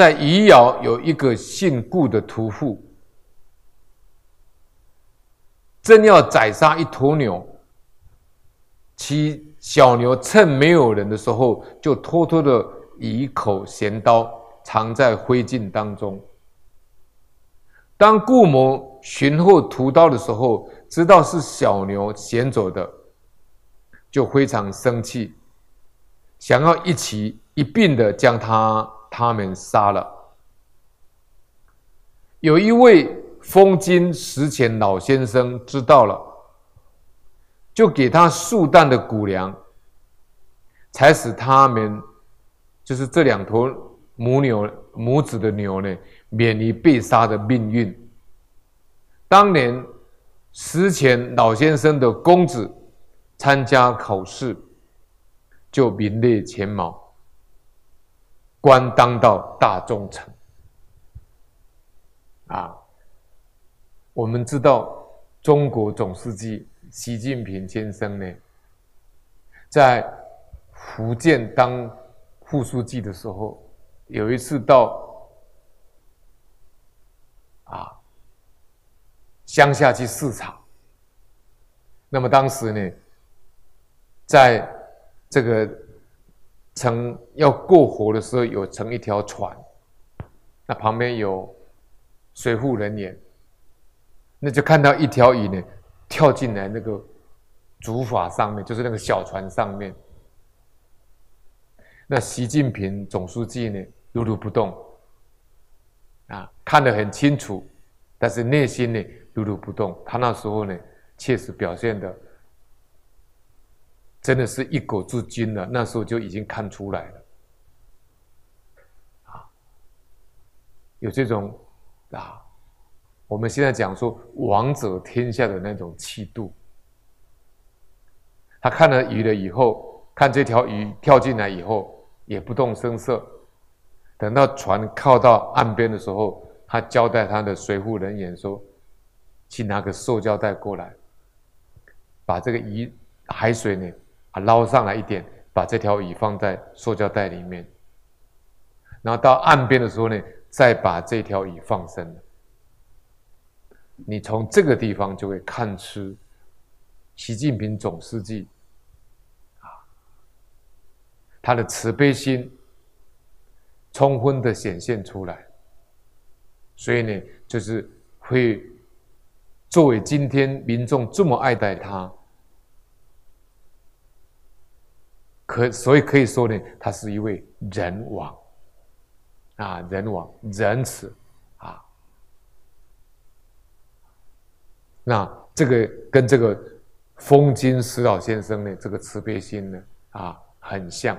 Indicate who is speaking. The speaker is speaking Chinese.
Speaker 1: 在余姚有一个姓顾的屠户，正要宰杀一头牛，其小牛趁没有人的时候，就偷偷的以口闲刀藏在灰烬当中。当顾某寻后屠刀的时候，知道是小牛衔走的，就非常生气，想要一起一并的将他他们杀了。有一位封金石前老先生知道了，就给他数担的谷粮，才使他们就是这两头母牛母子的牛呢，免于被杀的命运。当年石前老先生的公子参加考试，就名列前茅，官当到大中丞。啊，我们知道中国总书记习近平先生呢，在福建当副书记的时候，有一次到啊。乡下去视察，那么当时呢，在这个乘要过河的时候，有乘一条船，那旁边有水护人员，那就看到一条鱼呢跳进来那个竹筏上面，就是那个小船上面。那习近平总书记呢如如不动，啊，看得很清楚，但是内心呢。如如不动，他那时候呢，确实表现的真的是一国之君了。那时候就已经看出来了，啊，有这种啊，我们现在讲说王者天下的那种气度。他看了鱼了以后，看这条鱼跳进来以后，也不动声色。等到船靠到岸边的时候，他交代他的随扈人员说。去拿个塑胶袋过来，把这个鱼海水呢啊捞上来一点，把这条鱼放在塑胶袋里面，然后到岸边的时候呢，再把这条鱼放生。你从这个地方就会看出习近平总书记啊，他的慈悲心充分的显现出来，所以呢，就是会。作为今天民众这么爱戴他，可所以可以说呢，他是一位仁王，啊，仁王仁慈啊。那这个跟这个封金石老先生呢，这个慈悲心呢，啊，很像。